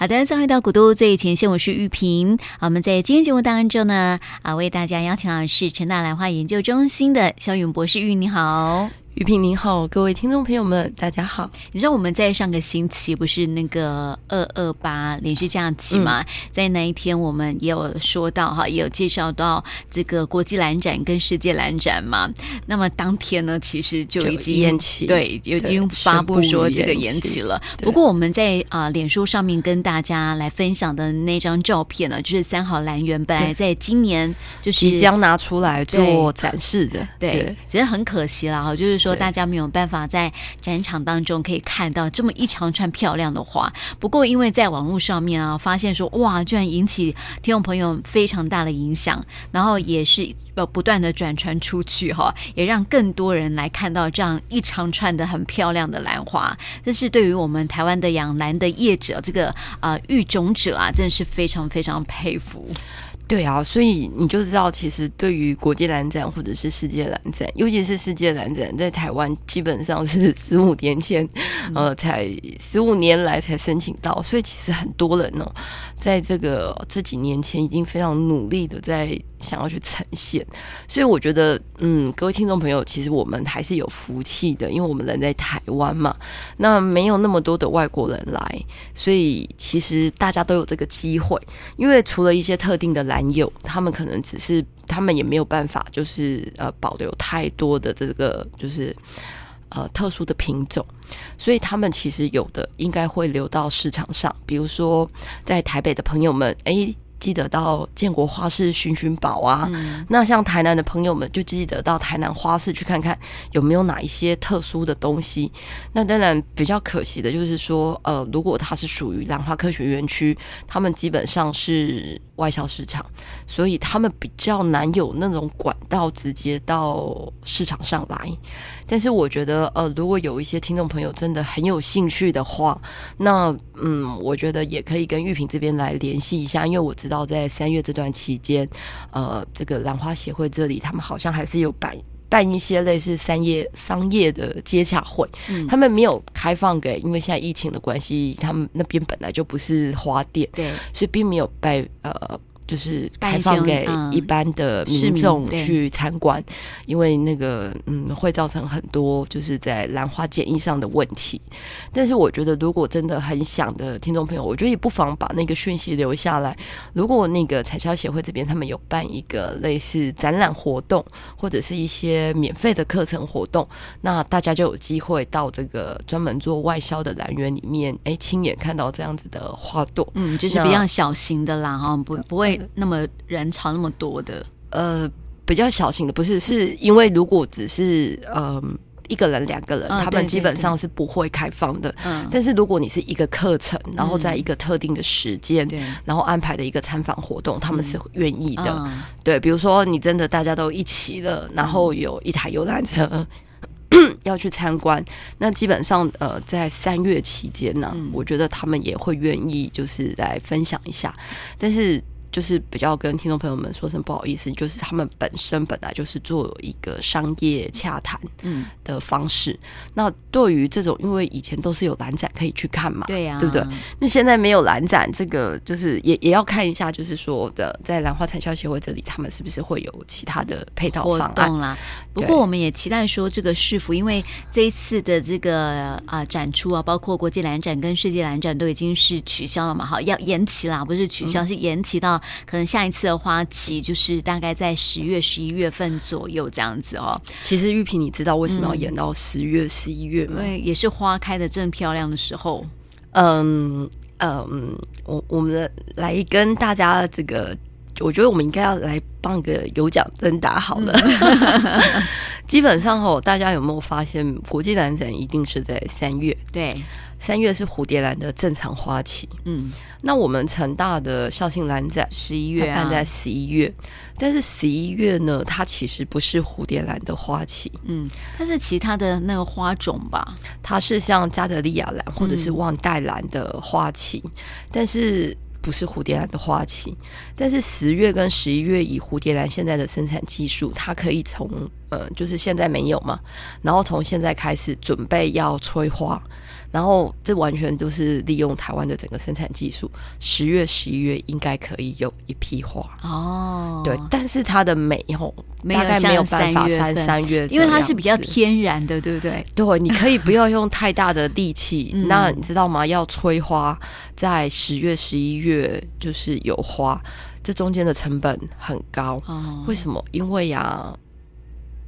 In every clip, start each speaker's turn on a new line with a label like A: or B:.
A: 好的，再回到古都最前线，我是玉萍。我们在今天节目当中呢，啊，为大家邀请到的是陈大兰花研究中心的肖勇博士，玉你好。
B: 玉萍您好，各位听众朋友们，大家好。
A: 你知道我们在上个星期不是那个二二八连续假期嘛？嗯、在那一天，我们也有说到哈，也有介绍到这个国际蓝展跟世界蓝展嘛。那么当天呢，其实就已经
B: 延期，
A: 对，已经发布说这个延期了。不过我们在啊、呃、脸书上面跟大家来分享的那张照片呢，就是三好蓝园本来在今年就是
B: 即将拿出来做展示的，
A: 对，对对只是很可惜了哈，就是说。说大家没有办法在展场当中可以看到这么一长串漂亮的花，不过因为在网络上面啊，发现说哇，居然引起听众朋友非常大的影响，然后也是呃不断的转传出去哈，也让更多人来看到这样一长串的很漂亮的兰花。这是对于我们台湾的养兰的业者，这个啊、呃、育种者啊，真的是非常非常佩服。
B: 对啊，所以你就知道，其实对于国际蓝展或者是世界蓝展，尤其是世界蓝展，在台湾基本上是十五年前，呃，才十五年来才申请到，所以其实很多人哦，在这个这几年前已经非常努力的在想要去呈现，所以我觉得，嗯，各位听众朋友，其实我们还是有福气的，因为我们人在台湾嘛，那没有那么多的外国人来，所以其实大家都有这个机会，因为除了一些特定的兰。男友，他们可能只是，他们也没有办法，就是呃，保留太多的这个，就是呃，特殊的品种，所以他们其实有的应该会流到市场上，比如说在台北的朋友们，哎。记得到建国花市寻寻宝啊，嗯、那像台南的朋友们就记得到台南花市去看看有没有哪一些特殊的东西。那当然比较可惜的就是说，呃，如果它是属于兰花科学园区，他们基本上是外销市场，所以他们比较难有那种管道直接到市场上来。但是我觉得，呃，如果有一些听众朋友真的很有兴趣的话，那嗯，我觉得也可以跟玉萍这边来联系一下，因为我知道在三月这段期间，呃，这个兰花协会这里他们好像还是有办办一些类似商业商业的接洽会，嗯，他们没有开放给，因为现在疫情的关系，他们那边本来就不是花店，对，所以并没有办呃。就是开放给一般的民众去参观，因为那个嗯会造成很多就是在兰花检疫上的问题。但是我觉得，如果真的很想的听众朋友，我觉得也不妨把那个讯息留下来。如果那个产销协会这边他们有办一个类似展览活动，或者是一些免费的课程活动，那大家就有机会到这个专门做外销的兰园里面，哎，亲眼看到这样子的花朵。
A: 嗯，就是比较小型的啦，哈，不不会。那么人潮那么多的，
B: 呃，比较小型的不是，是因为如果只是呃一个人、两个人，哦、他们基本上是不会开放的。嗯，但是如果你是一个课程，然后在一个特定的时间，嗯，然后安排的一个参访活动，他们是愿意的。嗯、对，比如说你真的大家都一起了，然后有一台游览车、嗯、要去参观，那基本上呃，在三月期间呢，嗯、我觉得他们也会愿意就是来分享一下，但是。就是比较跟听众朋友们说声不好意思，就是他们本身本来就是做一个商业洽谈嗯的方式。嗯、那对于这种，因为以前都是有蓝展可以去看嘛，对呀、啊，对不对？那现在没有蓝展，这个就是也也要看一下，就是说的在兰花产销协会这里，他们是不是会有其他的配套方案啦？
A: 不过我们也期待说这个市府，因为这一次的这个啊展出啊，包括国际蓝展跟世界蓝展都已经是取消了嘛，哈，要延期啦，不是取消，嗯、是延期到。可能下一次的花期就是大概在十月、十一月份左右这样子哦。
B: 其实玉萍，你知道为什么要演到十月、十一月吗？
A: 因为也是花开的正漂亮的时候。
B: 嗯嗯，我我们来跟大家这个，我觉得我们应该要来办个有奖征答好了。嗯、基本上哦，大家有没有发现国际男展一定是在三月？
A: 对。
B: 三月是蝴蝶兰的正常花期，嗯，那我们成大的校庆兰展十一月办在十一月，但是十一月呢，它其实不是蝴蝶兰的花期，嗯，
A: 它是其他的那个花种吧，
B: 它是像加德利亚兰或者是旺代兰的花期，嗯、但是不是蝴蝶兰的花期，但是十月跟十一月以蝴蝶兰现在的生产技术，它可以从呃，就是现在没有嘛，然后从现在开始准备要催花。然后这完全就是利用台湾的整个生产技术，十月、十一月应该可以有一批花
A: 哦。
B: 对，但是它的美吼大概没有办法三三月，
A: 因为它是比较天然的，对不对？
B: 对，你可以不要用太大的力气。
A: 嗯、
B: 那你知道吗？要催花，在十月、十一月就是有花，这中间的成本很高。
A: 哦、
B: 为什么？因为呀，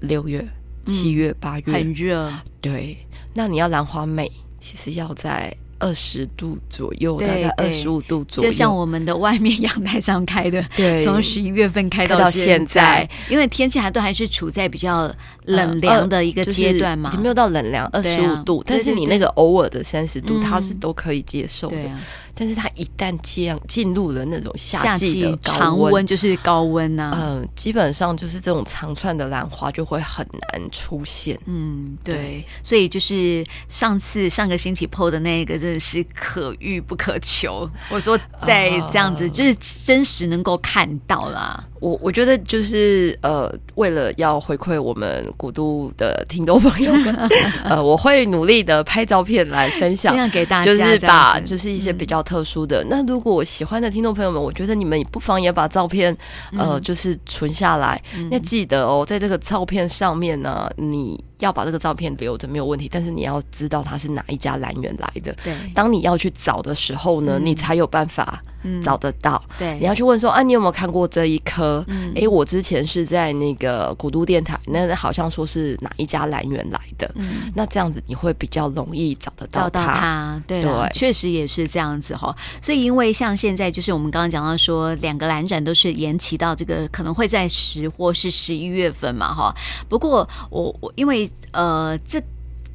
B: 六月、七月、八月、
A: 嗯、很热。
B: 对，那你要兰花美。其实要在二十度左右，大概二十五度左右，
A: 就像我们的外面阳台上开的，
B: 对，
A: 从十一月份开到现在，因为天气还都还是处在比较冷凉的一个阶段嘛，
B: 已经没有到冷凉二十五度，但是你那个偶尔的三十度，它是都可以接受的。但是它一旦这样进入了那种夏季的
A: 常温，就是高温呐、啊，
B: 嗯，基本上就是这种长串的兰花就会很难出现。
A: 嗯，对，对，所以就是上次上个星期 PO 的那个，真的是可遇不可求。我说在这样子，就是真实能够看到啦。
B: 我我觉得就是呃，为了要回馈我们古都的听众朋友们，呃，我会努力的拍照片来分享，
A: 给大家，
B: 就是把就是一些比较特殊的。嗯、那如果我喜欢的听众朋友们，我觉得你们也不妨也把照片呃，就是存下来。那、嗯、记得哦，在这个照片上面呢，你要把这个照片留着没有问题，但是你要知道它是哪一家兰园来的。
A: 对，
B: 当你要去找的时候呢，嗯、你才有办法。嗯，找得到。
A: 对，
B: 你要去问说啊，你有没有看过这一颗？
A: 嗯，
B: 哎，我之前是在那个古都电台，那好像说是哪一家兰园来的。
A: 嗯，
B: 那这样子你会比较容易找得到
A: 它。对，对，确实也是这样子哈。所以因为像现在就是我们刚刚讲到说，两个兰展都是延期到这个可能会在十或是十一月份嘛哈。不过我我因为呃这。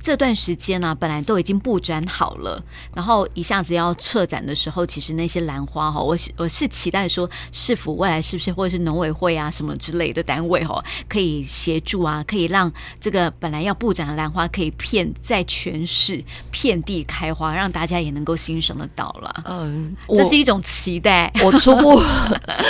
A: 这段时间呢、啊，本来都已经布展好了，然后一下子要撤展的时候，其实那些兰花哈，我我是期待说，市府未来是不是或者是农委会啊什么之类的单位哈，可以协助啊，可以让这个本来要布展的兰花可以遍在全市遍地开花，让大家也能够欣赏得到了。
B: 嗯，
A: 这是一种期待。
B: 我，我初步，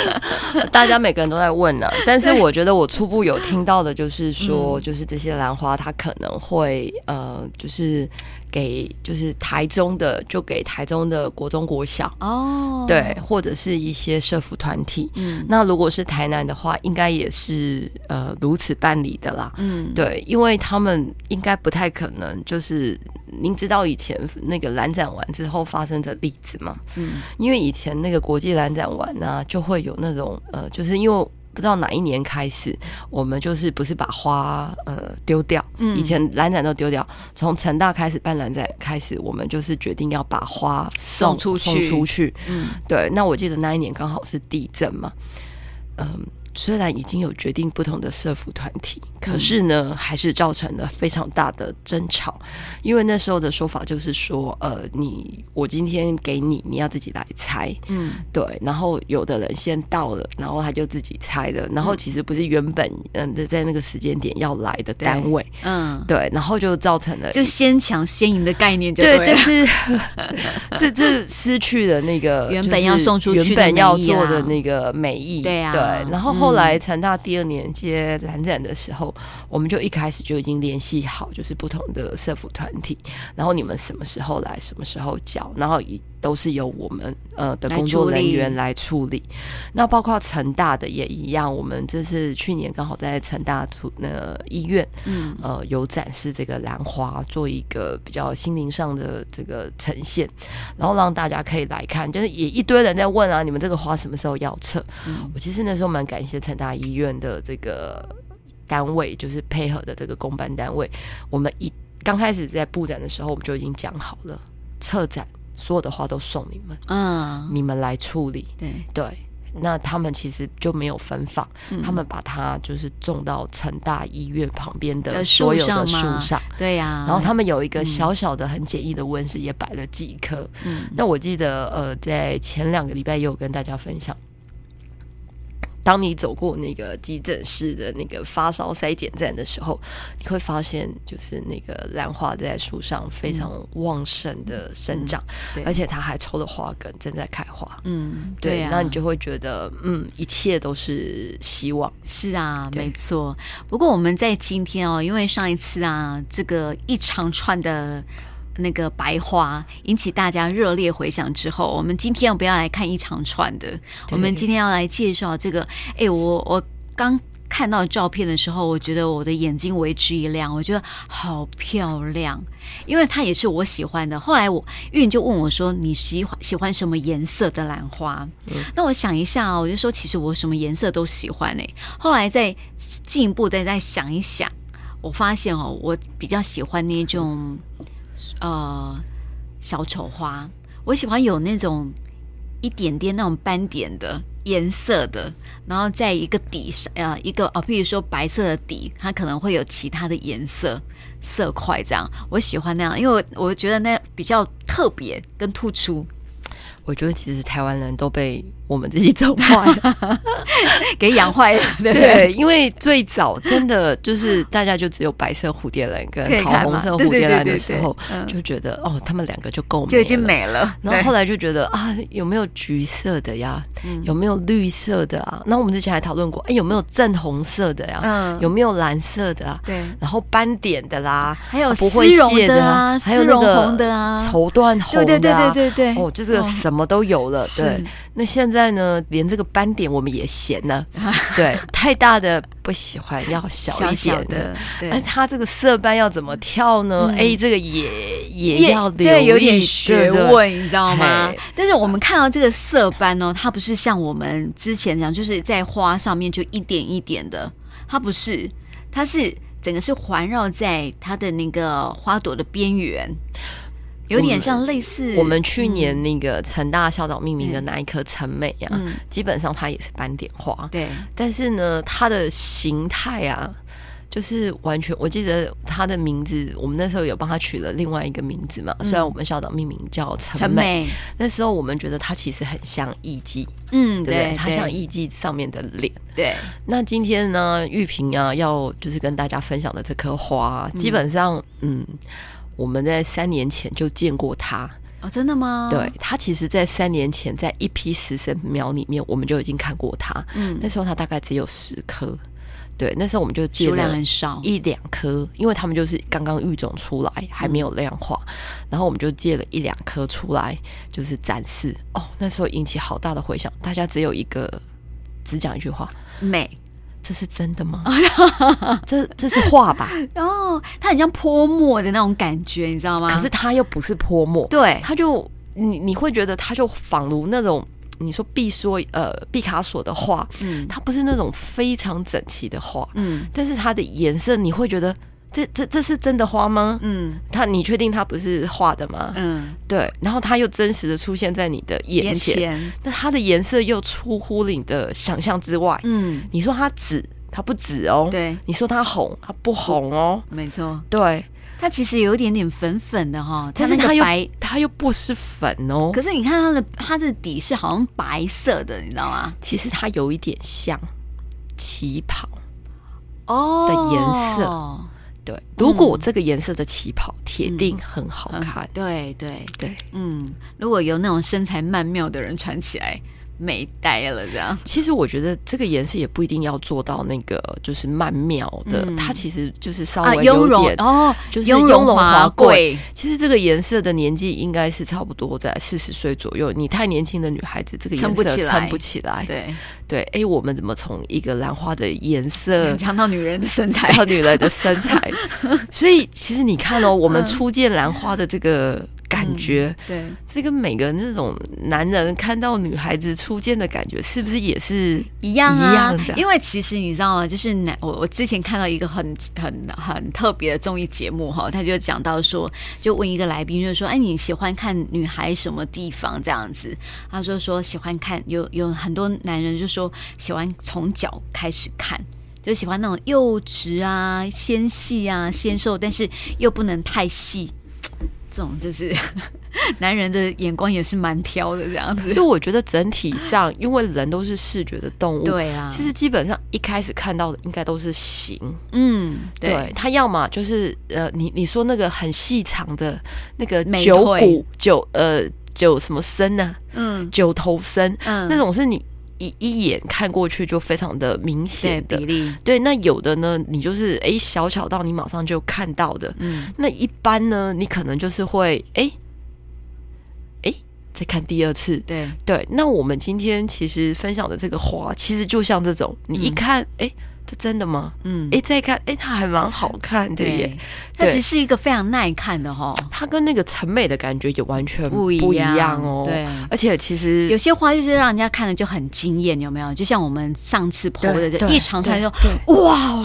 B: 大家每个人都在问呢、啊，但是我觉得我初步有听到的就是说，就是这些兰花它可能会呃。呃，就是给就是台中的，就给台中的国中国小
A: 哦，
B: 对，或者是一些社服团体。
A: 嗯，
B: 那如果是台南的话，应该也是呃如此办理的啦。
A: 嗯，
B: 对，因为他们应该不太可能，就是您知道以前那个蓝展完之后发生的例子吗？
A: 嗯，
B: 因为以前那个国际蓝展完呢、啊，就会有那种呃，就是因为。不知道哪一年开始，我们就是不是把花呃丢掉？嗯，以前蓝展都丢掉。从成大开始办蓝展开始，我们就是决定要把花送，
A: 送出去。
B: 送出去。
A: 嗯，
B: 对。那我记得那一年刚好是地震嘛，嗯。虽然已经有决定不同的社服团体，可是呢，还是造成了非常大的争吵。因为那时候的说法就是说，呃，你我今天给你，你要自己来拆，
A: 嗯，
B: 对。然后有的人先到了，然后他就自己拆了。然后其实不是原本嗯在在那个时间点要来的单位，
A: 嗯，
B: 对。然后就造成了
A: 就先抢先赢的概念就对，
B: 对，但是 这这失去了那个
A: 原本要送出去、
B: 原本要做的那个美意，
A: 对啊，
B: 对。然后后。后来成大第二年接蓝展的时候，我们就一开始就已经联系好，就是不同的社服团体，然后你们什么时候来，什么时候交，然后以。都是由我们呃的工作人员来处理，那包括成大的也一样。我们这次去年刚好在成大图那医院，
A: 嗯
B: 呃有展示这个兰花，做一个比较心灵上的这个呈现，然后让大家可以来看。就是也一堆人在问啊，你们这个花什么时候要撤？
A: 嗯，
B: 我其实那时候蛮感谢成大医院的这个单位，就是配合的这个公办单位。我们一刚开始在布展的时候，我们就已经讲好了策展。所有的花都送你们，
A: 嗯，
B: 你们来处理。
A: 对
B: 对，那他们其实就没有分放，
A: 嗯、
B: 他们把它就是种到成大医院旁边的所有的树上，
A: 上。对呀、啊，
B: 然后他们有一个小小的、很简易的温室，也摆了几棵。
A: 嗯，
B: 那我记得，呃，在前两个礼拜也有跟大家分享。当你走过那个急诊室的那个发烧筛检站的时候，你会发现，就是那个兰花在树上非常旺盛的生长，
A: 嗯、
B: 而且它还抽了花梗，正在开花。
A: 嗯，对，
B: 那你就会觉得，嗯，一切都是希望。
A: 是啊，没错。不过我们在今天哦，因为上一次啊，这个一长串的。那个白花引起大家热烈回响之后，我们今天要不要来看一长串的？我们今天要来介绍这个。哎，我我刚看到照片的时候，我觉得我的眼睛为之一亮，我觉得好漂亮，因为它也是我喜欢的。后来我韵就问我说：“你喜欢喜欢什么颜色的兰花？”嗯、那我想一下我就说：“其实我什么颜色都喜欢。”哎，后来再进一步再再想一想，我发现哦，我比较喜欢那种。呃，小丑花，我喜欢有那种一点点那种斑点的颜色的，然后在一个底上，呃，一个哦，譬如说白色的底，它可能会有其他的颜色色块，这样我喜欢那样，因为我我觉得那比较特别跟突出。
B: 我觉得其实台湾人都被我们自己宠坏了，
A: 给养坏了。对，
B: 对，因为最早真的就是大家就只有白色蝴蝶兰跟桃红色蝴蝶兰的时候，就觉得哦，他们两个就够美了，
A: 就已经美了。
B: 然后后来就觉得啊，有没有橘色的呀？有没有绿色的啊？那我们之前还讨论过，哎，有没有正红色的呀？嗯，有没有蓝色的啊？对，然后斑点的啦，
A: 还有不会谢的啊，还有那个红的啊，
B: 绸缎红的，
A: 对对对对对，
B: 哦，就是个什么都有了。对，那现在呢，连这个斑点我们也嫌了。对，太大的不喜欢，要小一点的。哎，它这个色斑要怎么跳呢？哎，这个也也要对，
A: 有点学问，你知道吗？但是我们看到这个色斑呢，它不是像我们之前讲，就是在花上面就一点一点的，它不是，它是整个是环绕在它的那个花朵的边缘。有点像类似
B: 我们去年那个成大校长命名的那一颗陈美呀，基本上它也是斑点花。对，但是呢，它的形态啊，就是完全，我记得它的名字，我们那时候有帮它取了另外一个名字嘛。虽然我们校长命名叫陈美，那时候我们觉得它其实很像艺妓，嗯，对，它像艺妓上面的脸。对，那今天呢，玉萍啊，要就是跟大家分享的这颗花，基本上，嗯。我们在三年前就见过他
A: 哦，真的吗？
B: 对，他其实，在三年前，在一批实生苗里面，我们就已经看过他。嗯，那时候他大概只有十颗，对，那时候我们就借了很少一两颗，因为他们就是刚刚育种出来，还没有量化，嗯、然后我们就借了一两颗出来，就是展示。哦，那时候引起好大的回响，大家只有一个，只讲一句话：美。这是真的吗？这这是画吧？
A: 哦，它很像泼墨的那种感觉，你知道吗？
B: 可是它又不是泼墨，对，它就你你会觉得它就仿如那种你说毕说呃毕卡索的画，嗯，它不是那种非常整齐的画，嗯，但是它的颜色你会觉得。这这这是真的花吗？嗯，他你确定他不是画的吗？嗯，对。然后他又真实的出现在你的眼前，那它的颜色又出乎你的想象之外。嗯，你说它紫，它不紫哦。对，你说它红，它不红哦。
A: 没错，
B: 对，
A: 它其实有一点点粉粉的哈，
B: 但是它又白，它又不是粉哦。
A: 可是你看它的它的底是好像白色的，你知道吗？
B: 其实它有一点像旗袍哦的颜色。对，如果这个颜色的旗袍，铁定很好看。
A: 对对对，嗯，如果有那种身材曼妙的人穿起来。美呆了，这样。
B: 其实我觉得这个颜色也不一定要做到那个就是曼妙的，嗯、它其实就是稍微有点哦，就是雍容华贵。其实这个颜色的年纪应该是差不多在四十岁左右。你太年轻的女孩子，这个颜色撑不起来。对对，哎，我们怎么从一个兰花的颜色
A: 讲到女人的身材，
B: 到女人的身材？所以其实你看哦，我们初见兰花的这个。感觉、嗯、对，这跟每个那种男人看到女孩子初见的感觉，是不是也是一样啊？一样的。
A: 因为其实你知道吗？就是男我我之前看到一个很很很特别的综艺节目哈，他就讲到说，就问一个来宾，就是说，哎，你喜欢看女孩什么地方这样子？他说说喜欢看，有有很多男人就说喜欢从脚开始看，就喜欢那种幼稚啊、纤细啊、纤瘦，但是又不能太细。这种就是 男人的眼光也是蛮挑的这样子。
B: 所以我觉得整体上，因为人都是视觉的动物，
A: 对啊，
B: 其实基本上一开始看到的应该都是形。
A: 嗯，对，
B: 对他要么就是呃，你你说那个很细长的那个九股九呃九什么身呢、啊？嗯，九头身，嗯，那种是你。一一眼看过去就非常的明显的比例，对。那有的呢，你就是哎小巧到你马上就看到的，嗯。那一般呢，你可能就是会哎哎再看第二次，对对。那我们今天其实分享的这个花，其实就像这种，你一看哎。嗯这真的吗？嗯，哎，再看，哎，它还蛮好看的耶。
A: 它其实是一个非常耐看的哈。
B: 它跟那个陈美的感觉也完全不一样哦。对，而且其实
A: 有些花就是让人家看了就很惊艳，有没有？就像我们上次 po 的这一长串，就哇，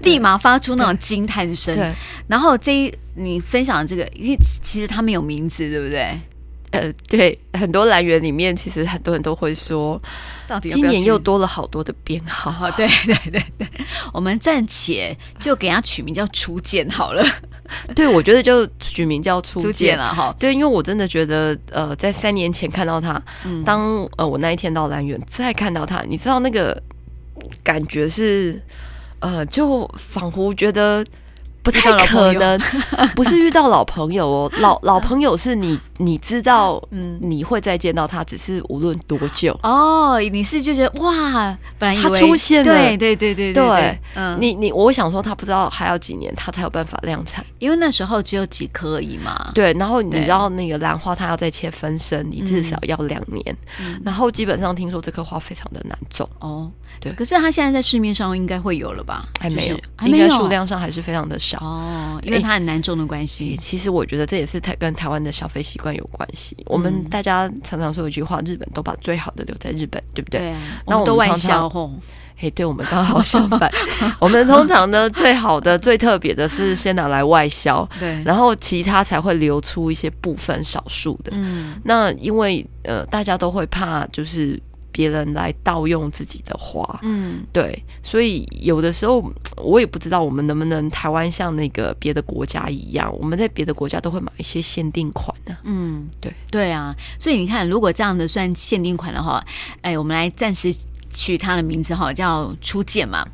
A: 立马发出那种惊叹声。对。然后这一你分享的这个，因为其实它没有名字，对不对？
B: 呃，对，很多来源里面，其实很多人都会说，到底今年又多了好多的编号。
A: 对对对对，我们暂且就给它取名叫初见好了。
B: 对，我觉得就取名叫初见
A: 了哈。
B: 对，因为我真的觉得，呃，在三年前看到他，嗯、当呃我那一天到兰园再看到他，你知道那个感觉是，呃，就仿佛觉得。不太可能，不是遇到老朋友哦，老老朋友是你，你知道，嗯，你会再见到他，只是无论多久。
A: 哦。你是就觉得哇，本来
B: 他出现了，
A: 对对对对。对，
B: 嗯，你你，我想说他不知道还要几年他才有办法量产，
A: 因为那时候只有几颗而已嘛。
B: 对，然后你知道那个兰花，它要再切分身，你至少要两年，然后基本上听说这棵花非常的难种哦。对，
A: 可是它现在在市面上应该会有了吧？
B: 还没有，应该数量上还是非常的少。
A: 哦，因为它很难种的关系，欸。
B: 其实我觉得这也是台跟台湾的消费习惯有关系。嗯、我们大家常常说一句话：日本都把最好的留在日本，对不对？对、啊。
A: 那我们都外销。
B: 嘿，对我们刚好相反。我们通常呢，最好的、最特别的是先拿来外销，对，然后其他才会留出一些部分少数的。嗯。那因为呃，大家都会怕就是。别人来盗用自己的花，嗯，对，所以有的时候我也不知道我们能不能台湾像那个别的国家一样，我们在别的国家都会买一些限定款的，嗯，对，
A: 对啊，所以你看，如果这样的算限定款的话，哎，我们来暂时取它的名字哈，叫初见嘛，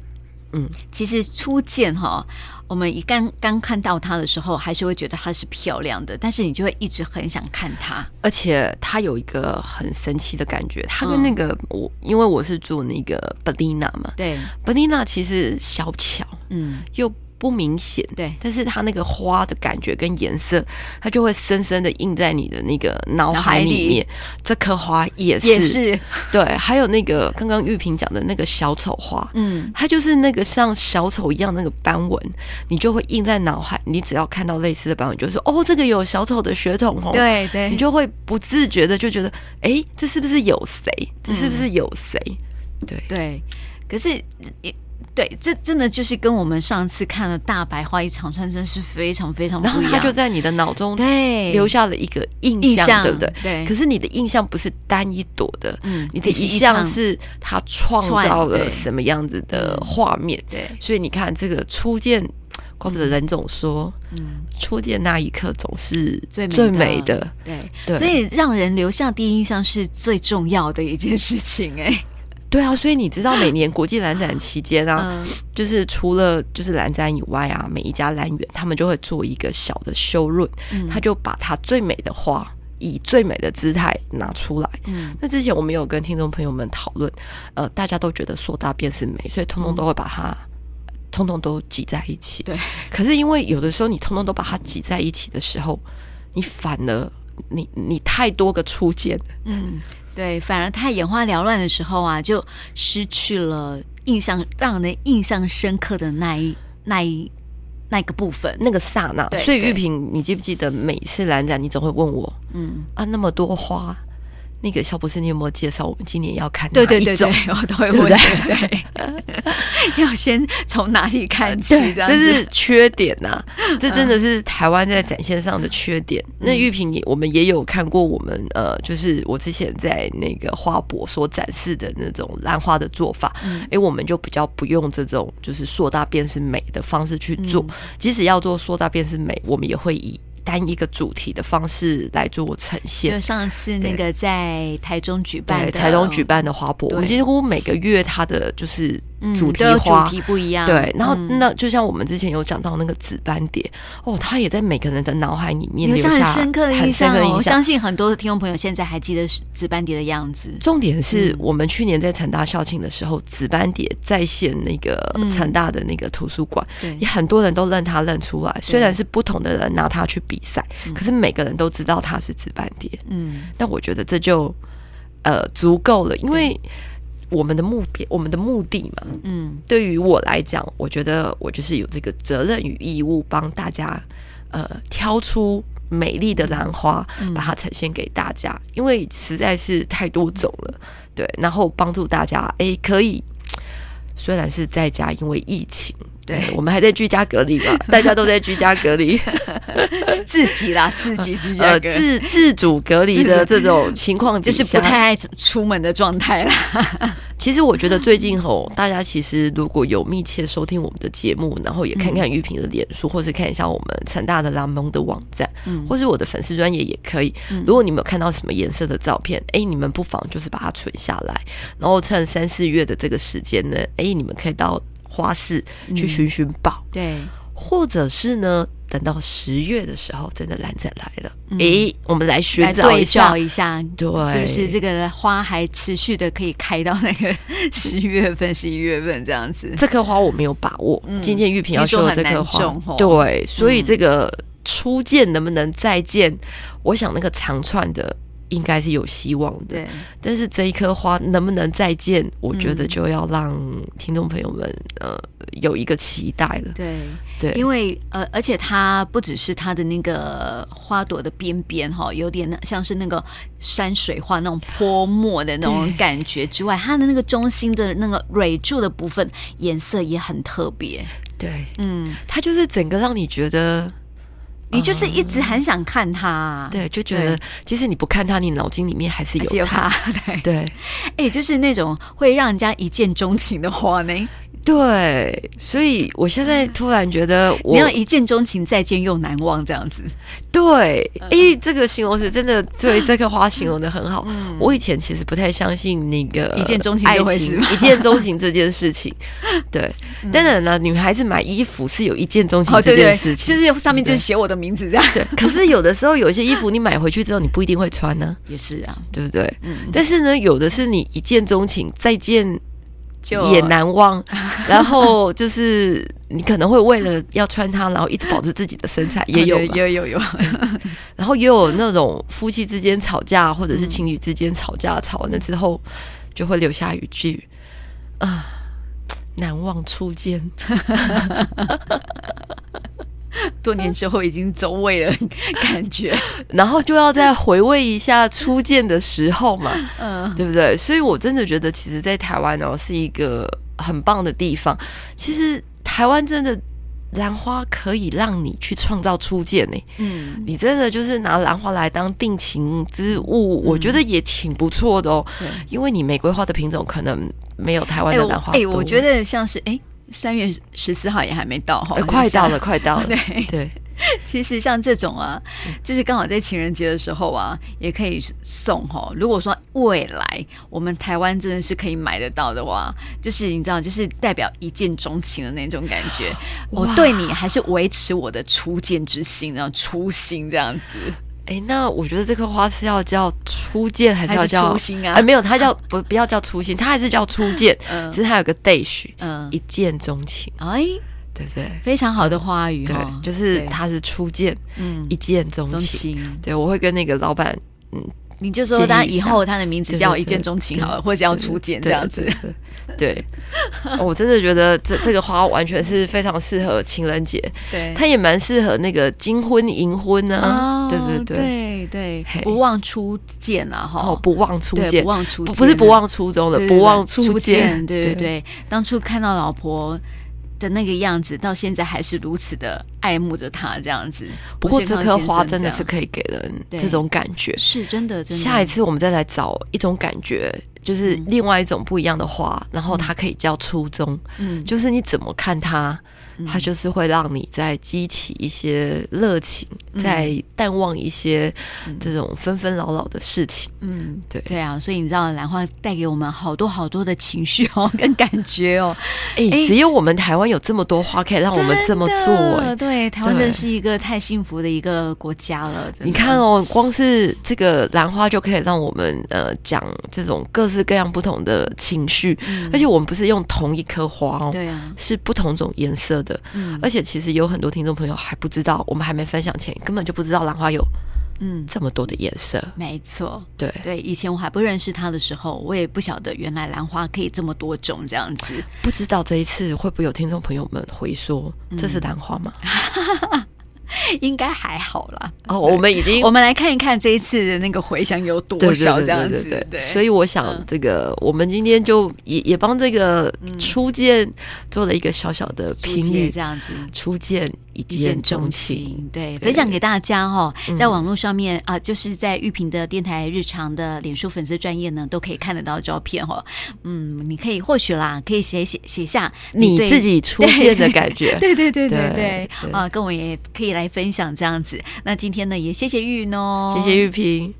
A: 嗯，其实初见哈。我们一刚刚看到它的时候，还是会觉得它是漂亮的，但是你就会一直很想看它，
B: 而且它有一个很神奇的感觉，它跟那个、嗯、我，因为我是做那个 Bellina 嘛，
A: 对
B: ，Bellina 其实小巧，嗯，又。不明显，对，但是它那个花的感觉跟颜色，它就会深深的印在你的那个脑海里面。这颗花也是，也是，对，还有那个刚刚玉萍讲的那个小丑花，嗯，它就是那个像小丑一样那个斑纹，你就会印在脑海。你只要看到类似的斑纹，就说哦，这个有小丑的血统哦，对对，你就会不自觉的就觉得，哎，这是不是有谁？这是不是有谁？嗯、对。
A: 对，可是对，这真的就是跟我们上次看的大白花一长串，真是非常非常不一样。然后
B: 它就在你的脑中对留下了一个印象，
A: 象
B: 对不对？
A: 对。
B: 可是你的印象不是单一朵的，嗯，你的印象是它创造了什么样子的画面？对。对所以你看，这个初见，怪不得人总说，嗯，初见那一刻总是最最美的。
A: 对对。所以让人留下第一印象是最重要的一件事情，哎。
B: 对啊，所以你知道每年国际兰展期间啊，嗯、就是除了就是兰展以外啊，每一家兰园他们就会做一个小的修润，嗯、他就把他最美的花以最美的姿态拿出来。嗯，那之前我们有跟听众朋友们讨论，呃，大家都觉得硕大便是美，所以通通都会把它，嗯、通通都挤在一起。对，可是因为有的时候你通通都把它挤在一起的时候，你反而你你太多个初见，嗯。
A: 对，反而太眼花缭乱的时候啊，就失去了印象，让人印象深刻的那一、那一、那个部分，
B: 那个刹那。所以玉萍，你记不记得每次兰展，你总会问我，嗯啊，那么多花。那个肖博士，你有没有介绍我们今年要看哪一种？对对对对，我都会问。对，对，
A: 对，要先从哪里看起？这样
B: 这是缺点呐、啊，这真的是台湾在展现上的缺点。嗯、那玉萍也，我们也有看过我们呃，就是我之前在那个花博所展示的那种兰花的做法。哎、嗯，我们就比较不用这种就是硕大便是美的方式去做。嗯、即使要做硕大便是美，我们也会以。单一个主题的方式来做呈现。
A: 就上次那个在台中举办的，
B: 台中举办的花博，我们几乎每个月它的就是。主题
A: 花、嗯、主题不一样，
B: 对，然后那就像我们之前有讲到那个紫斑蝶，嗯、哦，它也在每个人的脑海里面留下很
A: 深刻的印象。
B: 哦、
A: 我相信很多的听众朋友现在还记得紫斑蝶的样子。
B: 重点是我们去年在成大校庆的时候，紫斑蝶再现那个成大的那个图书馆，嗯、也很多人都认它认出来。虽然是不同的人拿它去比赛，可是每个人都知道它是紫斑蝶。嗯，但我觉得这就呃足够了，因为。我们的目标，我们的目的嘛，嗯，对于我来讲，我觉得我就是有这个责任与义务，帮大家呃挑出美丽的兰花，嗯、把它呈现给大家，因为实在是太多种了，对，然后帮助大家，哎，可以，虽然是在家，因为疫情。对，我们还在居家隔离嘛，大家都在居家隔离，
A: 自己啦，自己居家隔离，
B: 呃、自自主隔离的这种情况，
A: 就是不太爱出门的状态啦。
B: 其实我觉得最近吼，大家其实如果有密切收听我们的节目，然后也看看玉萍的脸书，嗯、或是看一下我们成大的拉蒙的网站，嗯，或是我的粉丝专业也可以。如果你们有看到什么颜色的照片，哎，你们不妨就是把它存下来，然后趁三四月的这个时间呢，哎，你们可以到。花市去寻寻宝，嗯，对，或者是呢，等到十月的时候，真的兰展来了，诶、我们来寻找一下，
A: 一下，对，是不是这个花还持续的可以开到那个 十月份、十一月份这样子？
B: 这棵花我没有把握，嗯、今天玉萍要说的这棵花，对，所以这个初见能不能再见？嗯、我想那个长串的。应该是有希望的，但是这一颗花能不能再见？我觉得就要让听众朋友们呃有一个期待了。
A: 对对，因为呃，而且它不只是它的那个花朵的边边哈，有点像是那个山水画那种泼墨的那种感觉之外，它的那个中心的那个蕊柱的部分颜色也很特别。
B: 对，嗯，它就是整个让你觉得。
A: 你就是一直很想看他，
B: 对，就觉得其实你不看他，你脑筋里面还是有它，
A: 对。对，哎，就是那种会让人家一见钟情的话呢。
B: 对，所以我现在突然觉得我，
A: 你要一见钟情，再见又难忘这样子。
B: 对，哎，这个形容词真的对这个花形容的很好。我以前其实不太相信那个
A: 一见钟情就会是
B: 一见钟情这件事情。对，当然了，女孩子买衣服是有一见钟情这件事情，
A: 就是上面就是写我的名字这样。
B: 对，可是有的时候有一些衣服你买回去之后你不一定会穿呢。
A: 也是啊，
B: 对不对？嗯。但是呢，有的是你一见钟情，再见。也难忘，然后就是你可能会为了要穿它，然后一直保持自己的身材，也有，
A: 有，有，有。
B: 然后也有那种夫妻之间吵架，或者是情侣之间吵架，吵完了之后就会留下一句啊，难忘初见。
A: 多年之后已经走位了，感觉，
B: 然后就要再回味一下初见的时候嘛，嗯，对不对？所以我真的觉得，其实，在台湾哦，是一个很棒的地方。其实，台湾真的兰花可以让你去创造初见呢。嗯，你真的就是拿兰花来当定情之物，我觉得也挺不错的哦。对，因为你玫瑰花的品种可能没有台湾的兰花多。哎，
A: 我觉得像是哎。三月十四号也还没到哈，
B: 快到了，快到了。对对，
A: 其实像这种啊，就是刚好在情人节的时候啊，也可以送哈。如果说未来我们台湾真的是可以买得到的话，就是你知道，就是代表一见钟情的那种感觉。我对你还是维持我的初见之心，然后初心这样子。
B: 哎，那我觉得这颗花是要叫初见，还是要叫
A: 初心啊？
B: 哎，没有，他叫不不要叫初心，他还是叫初见。嗯，只是他有个 dash，嗯，一见钟情。哎，对对，
A: 非常好的花语对，
B: 就是他是初见，嗯，一见钟情。对，我会跟那个老板，嗯，
A: 你就说他以后他的名字叫一见钟情好了，或者叫初见这样子。
B: 对，我真的觉得这这个花完全是非常适合情人节，对，它也蛮适合那个金婚银婚啊，对对对。
A: 对对，不忘初见啊哈，
B: 不忘初见，
A: 不忘初
B: 不是不忘初衷的，不忘初见，
A: 对对。对，当初看到老婆的那个样子，到现在还是如此的爱慕着他这样子。
B: 不过这颗花真的是可以给人这种感觉，
A: 是真的。
B: 下一次我们再来找一种感觉。就是另外一种不一样的花，然后它可以叫初衷，嗯，就是你怎么看它，它就是会让你在激起一些热情，在淡忘一些这种纷纷扰扰的事情。
A: 嗯，对对啊，所以你知道兰花带给我们好多好多的情绪哦，跟感觉哦。
B: 哎，只有我们台湾有这么多花可以让我们这么做。哎，
A: 对，台湾真的是一个太幸福的一个国家了。
B: 你看哦，光是这个兰花就可以让我们呃讲这种各式各样不同的情绪，而且我们不是用同一颗花哦，对啊，是不同种颜色的。嗯，而且其实有很多听众朋友还不知道，我们还没分享前根本就不知道兰花有。嗯，这么多的颜色，
A: 没错，
B: 对对。
A: 以前我还不认识它的时候，我也不晓得原来兰花可以这么多种这样子。
B: 不知道这一次会不会有听众朋友们回说，这是兰花吗？
A: 嗯 应该还好啦。
B: 哦，我们已经，
A: 我们来看一看这一次的那个回响有多少，这样子。对，对，
B: 所以我想，这个我们今天就也也帮这个初见做了一个小小的评语，这样子。初见一见钟情，
A: 对，分享给大家哦，在网络上面啊，就是在玉萍的电台日常的脸书粉丝专业呢，都可以看得到照片哦。嗯，你可以或许啦，可以写写写下
B: 你自己初见的 感觉。
A: 对对对对对，啊，跟我也可以来。分享这样子，那今天呢也谢谢玉云哦，
B: 谢谢玉萍。